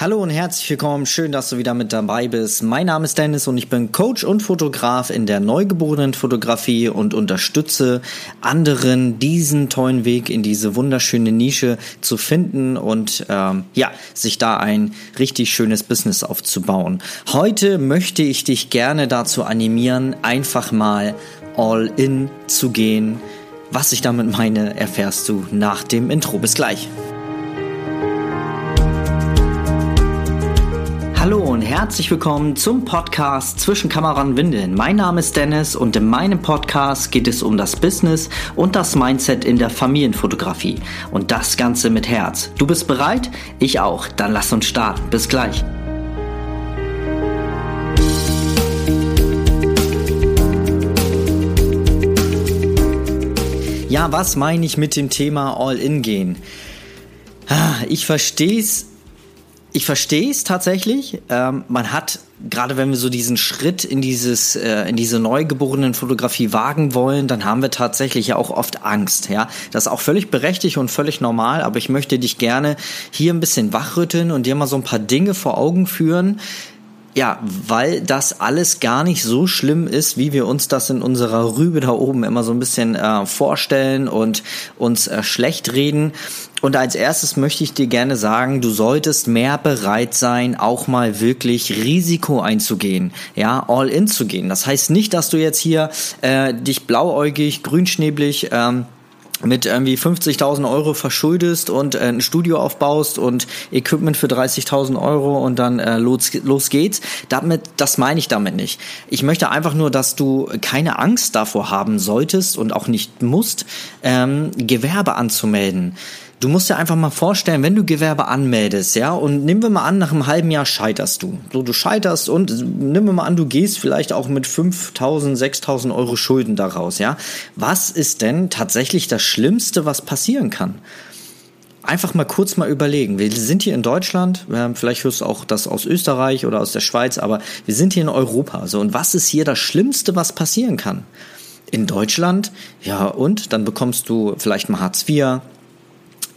Hallo und herzlich willkommen. Schön, dass du wieder mit dabei bist. Mein Name ist Dennis und ich bin Coach und Fotograf in der neugeborenen Fotografie und unterstütze anderen, diesen tollen Weg in diese wunderschöne Nische zu finden und ähm, ja, sich da ein richtig schönes Business aufzubauen. Heute möchte ich dich gerne dazu animieren, einfach mal all in zu gehen. Was ich damit meine, erfährst du nach dem Intro. Bis gleich. Und herzlich willkommen zum Podcast Zwischen Kamera und Windeln. Mein Name ist Dennis und in meinem Podcast geht es um das Business und das Mindset in der Familienfotografie. Und das Ganze mit Herz. Du bist bereit? Ich auch. Dann lass uns starten. Bis gleich. Ja, was meine ich mit dem Thema All-In gehen? Ah, ich verstehe es ich verstehe es tatsächlich. Ähm, man hat, gerade wenn wir so diesen Schritt in dieses, äh, in diese neugeborenen Fotografie wagen wollen, dann haben wir tatsächlich ja auch oft Angst, ja. Das ist auch völlig berechtigt und völlig normal, aber ich möchte dich gerne hier ein bisschen wachrütteln und dir mal so ein paar Dinge vor Augen führen, ja, weil das alles gar nicht so schlimm ist, wie wir uns das in unserer Rübe da oben immer so ein bisschen äh, vorstellen und uns äh, schlecht reden. Und als erstes möchte ich dir gerne sagen, du solltest mehr bereit sein, auch mal wirklich Risiko einzugehen, ja, all in zu gehen. Das heißt nicht, dass du jetzt hier äh, dich blauäugig, grünschnäblig ähm, mit irgendwie 50.000 Euro verschuldest und äh, ein Studio aufbaust und Equipment für 30.000 Euro und dann äh, los, los geht's. Damit, das meine ich damit nicht. Ich möchte einfach nur, dass du keine Angst davor haben solltest und auch nicht musst, ähm, Gewerbe anzumelden. Du musst dir einfach mal vorstellen, wenn du Gewerbe anmeldest, ja, und nehmen wir mal an, nach einem halben Jahr scheiterst du. So, du scheiterst und nehmen wir mal an, du gehst vielleicht auch mit 5000, 6000 Euro Schulden daraus, ja. Was ist denn tatsächlich das Schlimmste, was passieren kann? Einfach mal kurz mal überlegen. Wir sind hier in Deutschland, vielleicht hörst du auch das aus Österreich oder aus der Schweiz, aber wir sind hier in Europa. So, und was ist hier das Schlimmste, was passieren kann? In Deutschland, ja, und dann bekommst du vielleicht mal Hartz IV,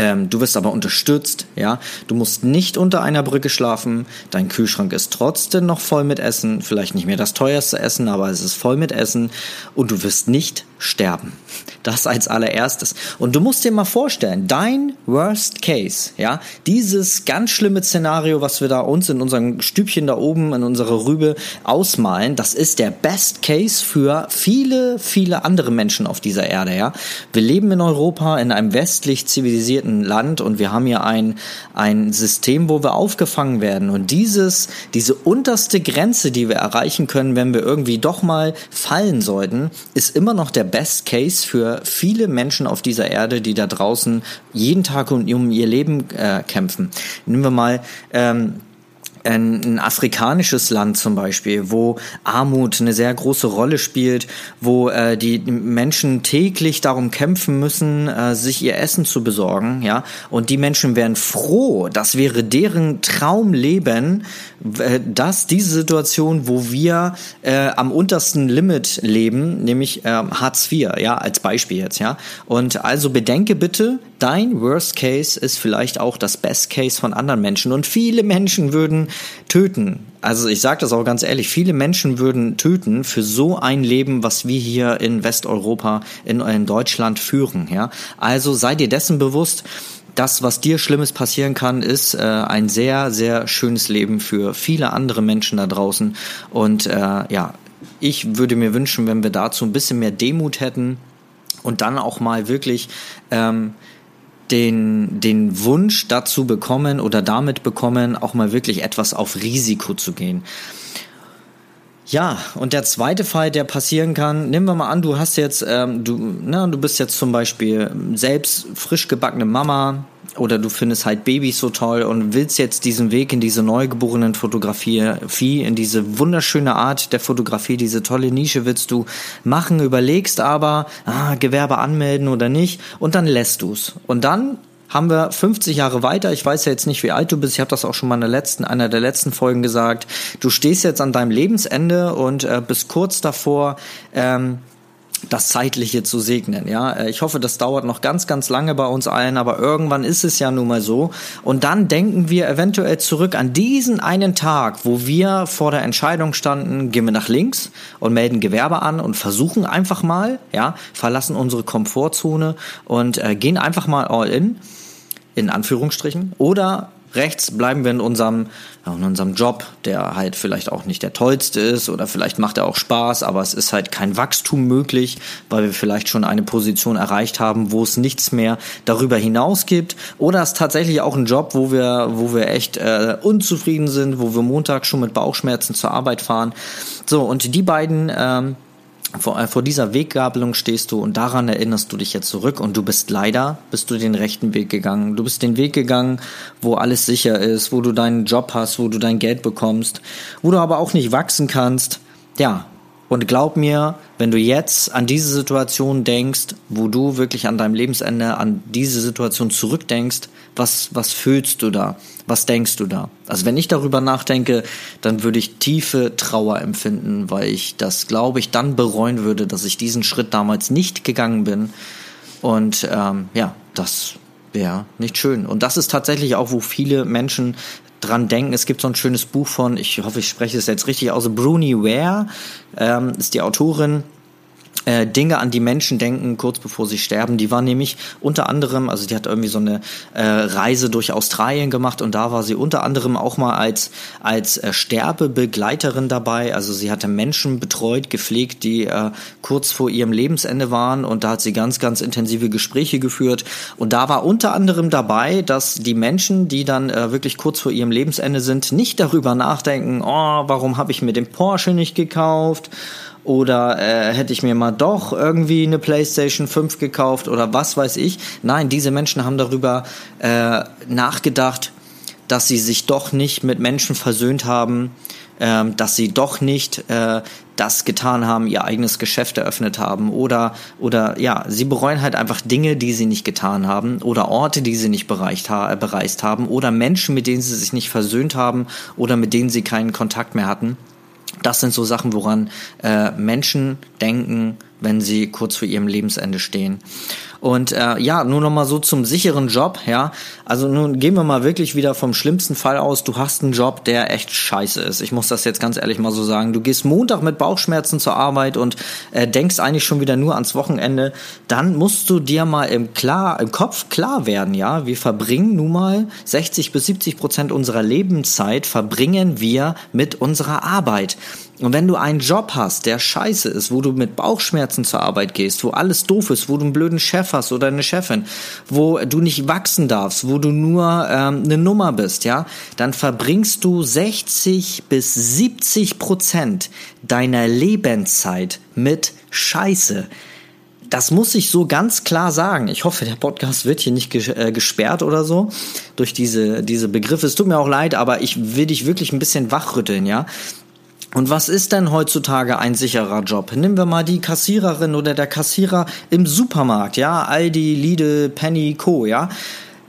ähm, du wirst aber unterstützt, ja. Du musst nicht unter einer Brücke schlafen. Dein Kühlschrank ist trotzdem noch voll mit Essen. Vielleicht nicht mehr das teuerste Essen, aber es ist voll mit Essen. Und du wirst nicht sterben. Das als allererstes. Und du musst dir mal vorstellen, dein Worst Case, ja, dieses ganz schlimme Szenario, was wir da uns in unserem Stübchen da oben in unserer Rübe ausmalen, das ist der Best Case für viele, viele andere Menschen auf dieser Erde, ja. Wir leben in Europa, in einem westlich zivilisierten Land und wir haben hier ein, ein System, wo wir aufgefangen werden. Und dieses, diese unterste Grenze, die wir erreichen können, wenn wir irgendwie doch mal fallen sollten, ist immer noch der Best Case für viele Menschen auf dieser Erde, die da draußen jeden Tag um, ihr Leben äh, kämpfen. Nehmen wir mal ähm, ein, ein afrikanisches Land zum Beispiel, wo Armut eine sehr große Rolle spielt, wo äh, die Menschen täglich darum kämpfen müssen, äh, sich ihr Essen zu besorgen, ja, und die Menschen wären froh, das wäre deren Traumleben, äh, dass diese Situation, wo wir äh, am untersten Limit leben, nämlich äh, Hartz IV, ja, als Beispiel jetzt, ja, und also bedenke bitte, dein Worst Case ist vielleicht auch das Best Case von anderen Menschen und viele Menschen würden töten. Also ich sage das auch ganz ehrlich, viele Menschen würden töten für so ein Leben, was wir hier in Westeuropa, in, in Deutschland führen. Ja, also sei dir dessen bewusst. Das, was dir Schlimmes passieren kann, ist äh, ein sehr, sehr schönes Leben für viele andere Menschen da draußen. Und äh, ja, ich würde mir wünschen, wenn wir dazu ein bisschen mehr Demut hätten und dann auch mal wirklich ähm, den, den Wunsch dazu bekommen oder damit bekommen, auch mal wirklich etwas auf Risiko zu gehen. Ja, und der zweite Fall, der passieren kann, nehmen wir mal an, du hast jetzt, ähm, du, na, du bist jetzt zum Beispiel selbst frisch gebackene Mama, oder du findest halt Babys so toll und willst jetzt diesen Weg in diese neugeborenen Fotografie, in diese wunderschöne Art der Fotografie, diese tolle Nische willst du machen, überlegst aber, ah, Gewerbe anmelden oder nicht und dann lässt du's. Und dann haben wir 50 Jahre weiter. Ich weiß ja jetzt nicht, wie alt du bist. Ich habe das auch schon mal in der letzten, einer der letzten Folgen gesagt. Du stehst jetzt an deinem Lebensende und äh, bist kurz davor, ähm, das Zeitliche zu segnen. Ja, äh, ich hoffe, das dauert noch ganz, ganz lange bei uns allen, aber irgendwann ist es ja nun mal so. Und dann denken wir eventuell zurück an diesen einen Tag, wo wir vor der Entscheidung standen, gehen wir nach links und melden Gewerbe an und versuchen einfach mal, ja, verlassen unsere Komfortzone und äh, gehen einfach mal all in, in Anführungsstrichen, oder rechts bleiben wir in unserem, in unserem Job, der halt vielleicht auch nicht der tollste ist oder vielleicht macht er auch Spaß, aber es ist halt kein Wachstum möglich, weil wir vielleicht schon eine Position erreicht haben, wo es nichts mehr darüber hinaus gibt. Oder es ist tatsächlich auch ein Job, wo wir, wo wir echt äh, unzufrieden sind, wo wir Montag schon mit Bauchschmerzen zur Arbeit fahren. So, und die beiden ähm, vor, äh, vor dieser Weggabelung stehst du und daran erinnerst du dich jetzt zurück und du bist leider, bist du den rechten Weg gegangen. Du bist den Weg gegangen, wo alles sicher ist, wo du deinen Job hast, wo du dein Geld bekommst, wo du aber auch nicht wachsen kannst. Ja, und glaub mir, wenn du jetzt an diese Situation denkst, wo du wirklich an deinem Lebensende an diese Situation zurückdenkst, was, was fühlst du da? Was denkst du da? Also wenn ich darüber nachdenke, dann würde ich tiefe Trauer empfinden, weil ich das, glaube ich, dann bereuen würde, dass ich diesen Schritt damals nicht gegangen bin. Und ähm, ja, das wäre nicht schön. Und das ist tatsächlich auch, wo viele Menschen dran denken. Es gibt so ein schönes Buch von, ich hoffe, ich spreche es jetzt richtig aus, Bruni Ware ähm, ist die Autorin äh, Dinge an die Menschen denken, kurz bevor sie sterben. Die war nämlich unter anderem, also die hat irgendwie so eine äh, Reise durch Australien gemacht und da war sie unter anderem auch mal als, als äh, Sterbebegleiterin dabei. Also sie hatte Menschen betreut, gepflegt, die äh, kurz vor ihrem Lebensende waren und da hat sie ganz, ganz intensive Gespräche geführt. Und da war unter anderem dabei, dass die Menschen, die dann äh, wirklich kurz vor ihrem Lebensende sind, nicht darüber nachdenken, oh, warum habe ich mir den Porsche nicht gekauft? Oder äh, hätte ich mir mal doch irgendwie eine PlayStation 5 gekauft oder was weiß ich. Nein, diese Menschen haben darüber äh, nachgedacht, dass sie sich doch nicht mit Menschen versöhnt haben, äh, dass sie doch nicht äh, das getan haben, ihr eigenes Geschäft eröffnet haben oder oder ja, sie bereuen halt einfach Dinge, die sie nicht getan haben oder Orte, die sie nicht bereicht ha bereist haben oder Menschen, mit denen sie sich nicht versöhnt haben oder mit denen sie keinen Kontakt mehr hatten. Das sind so Sachen, woran äh, Menschen denken, wenn sie kurz vor ihrem Lebensende stehen. Und äh, ja, nur noch mal so zum sicheren Job, ja. Also nun gehen wir mal wirklich wieder vom schlimmsten Fall aus. Du hast einen Job, der echt scheiße ist. Ich muss das jetzt ganz ehrlich mal so sagen. Du gehst Montag mit Bauchschmerzen zur Arbeit und äh, denkst eigentlich schon wieder nur ans Wochenende. Dann musst du dir mal im klar im Kopf klar werden, ja. Wir verbringen nun mal 60 bis 70 Prozent unserer Lebenszeit verbringen wir mit unserer Arbeit. Und wenn du einen Job hast, der scheiße ist, wo du mit Bauchschmerzen zur Arbeit gehst, wo alles doof ist, wo du einen blöden Chef hast oder eine Chefin, wo du nicht wachsen darfst, wo du nur ähm, eine Nummer bist, ja, dann verbringst du 60 bis 70 Prozent deiner Lebenszeit mit Scheiße. Das muss ich so ganz klar sagen. Ich hoffe, der Podcast wird hier nicht äh, gesperrt oder so durch diese, diese Begriffe. Es tut mir auch leid, aber ich will dich wirklich ein bisschen wachrütteln, ja. Und was ist denn heutzutage ein sicherer Job? Nehmen wir mal die Kassiererin oder der Kassierer im Supermarkt, ja, Aldi, Lidl, Penny, Co, ja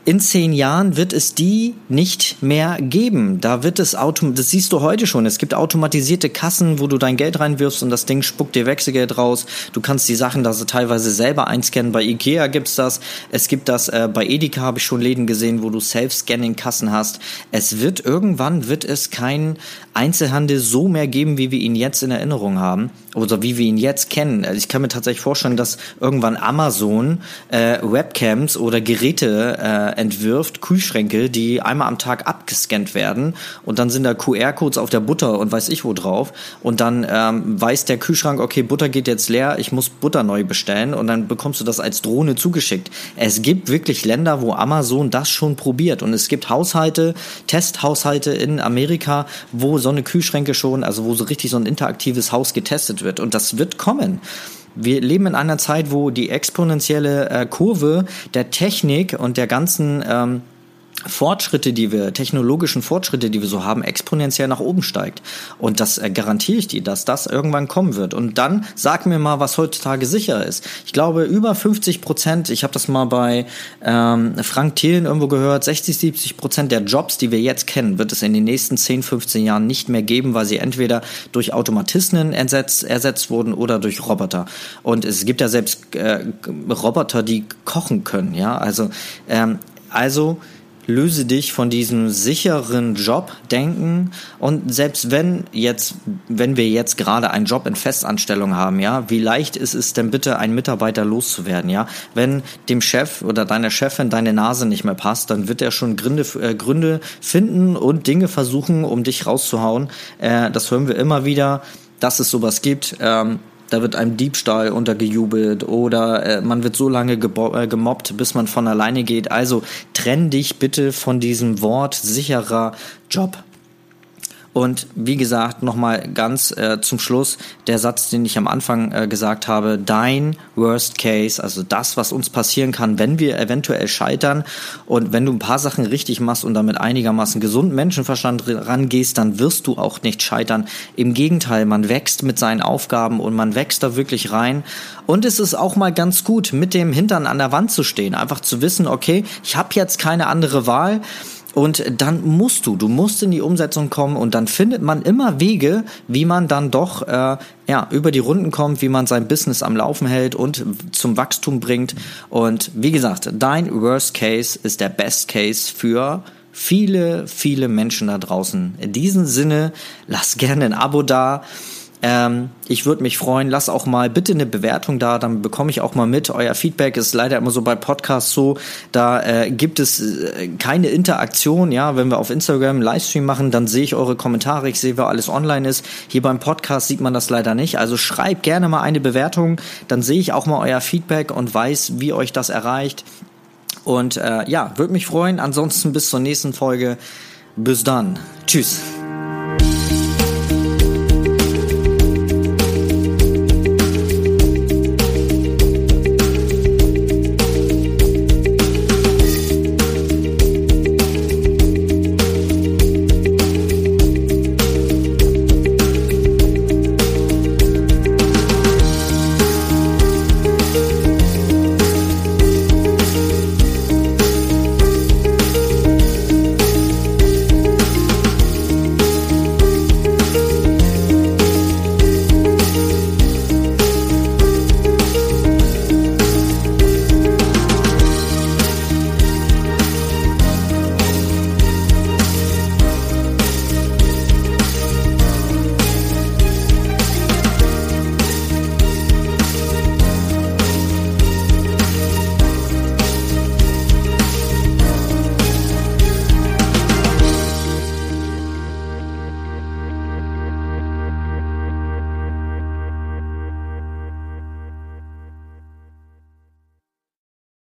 in zehn Jahren wird es die nicht mehr geben. Da wird es autom das siehst du heute schon. Es gibt automatisierte Kassen, wo du dein Geld reinwirfst und das Ding spuckt dir Wechselgeld raus. Du kannst die Sachen da teilweise selber einscannen. Bei Ikea gibt's das. Es gibt das äh, bei Edeka habe ich schon Läden gesehen, wo du Self-Scanning Kassen hast. Es wird irgendwann wird es keinen Einzelhandel so mehr geben, wie wir ihn jetzt in Erinnerung haben oder wie wir ihn jetzt kennen. Also ich kann mir tatsächlich vorstellen, dass irgendwann Amazon äh, Webcams oder Geräte äh, entwirft, Kühlschränke, die einmal am Tag abgescannt werden und dann sind da QR-Codes auf der Butter und weiß ich wo drauf und dann ähm, weiß der Kühlschrank, okay, Butter geht jetzt leer, ich muss Butter neu bestellen und dann bekommst du das als Drohne zugeschickt. Es gibt wirklich Länder, wo Amazon das schon probiert und es gibt Haushalte, Testhaushalte in Amerika, wo so eine Kühlschränke schon, also wo so richtig so ein interaktives Haus getestet wird und das wird kommen. Wir leben in einer Zeit, wo die exponentielle äh, Kurve der Technik und der ganzen ähm, Fortschritte, die wir, technologischen Fortschritte, die wir so haben, exponentiell nach oben steigt. Und das äh, garantiere ich dir, dass das irgendwann kommen wird. Und dann sag mir mal, was heutzutage sicher ist. Ich glaube, über 50 Prozent, ich habe das mal bei ähm, Frank Thielen irgendwo gehört, 60, 70 Prozent der Jobs, die wir jetzt kennen, wird es in den nächsten 10, 15 Jahren nicht mehr geben, weil sie entweder durch Automatismen ersetzt, ersetzt wurden oder durch Roboter. Und es gibt ja selbst äh, Roboter, die kochen können, ja. Also, ähm, also löse dich von diesem sicheren Job denken und selbst wenn jetzt, wenn wir jetzt gerade einen Job in Festanstellung haben, ja, wie leicht ist es denn bitte, einen Mitarbeiter loszuwerden, ja? Wenn dem Chef oder deiner Chefin deine Nase nicht mehr passt, dann wird er schon Gründe, äh, Gründe finden und Dinge versuchen, um dich rauszuhauen. Äh, das hören wir immer wieder, dass es sowas gibt. Ähm, da wird einem Diebstahl untergejubelt oder äh, man wird so lange äh, gemobbt, bis man von alleine geht. Also trenn dich bitte von diesem Wort sicherer Job. Und wie gesagt, nochmal ganz äh, zum Schluss der Satz, den ich am Anfang äh, gesagt habe, dein Worst Case, also das, was uns passieren kann, wenn wir eventuell scheitern und wenn du ein paar Sachen richtig machst und damit einigermaßen gesunden Menschenverstand rangehst, dann wirst du auch nicht scheitern. Im Gegenteil, man wächst mit seinen Aufgaben und man wächst da wirklich rein. Und es ist auch mal ganz gut, mit dem Hintern an der Wand zu stehen, einfach zu wissen, okay, ich habe jetzt keine andere Wahl und dann musst du, du musst in die Umsetzung kommen und dann findet man immer Wege, wie man dann doch äh, ja, über die Runden kommt, wie man sein Business am Laufen hält und zum Wachstum bringt. Und wie gesagt, dein Worst Case ist der Best Case für viele, viele Menschen da draußen. In diesem Sinne, lass gerne ein Abo da. Ähm, ich würde mich freuen, lass auch mal bitte eine Bewertung da, dann bekomme ich auch mal mit. Euer Feedback ist leider immer so bei Podcasts so, da äh, gibt es äh, keine Interaktion. Ja, wenn wir auf Instagram einen Livestream machen, dann sehe ich eure Kommentare, ich sehe, wer alles online ist. Hier beim Podcast sieht man das leider nicht. Also schreibt gerne mal eine Bewertung, dann sehe ich auch mal euer Feedback und weiß, wie euch das erreicht. Und äh, ja, würde mich freuen. Ansonsten bis zur nächsten Folge. Bis dann. Tschüss.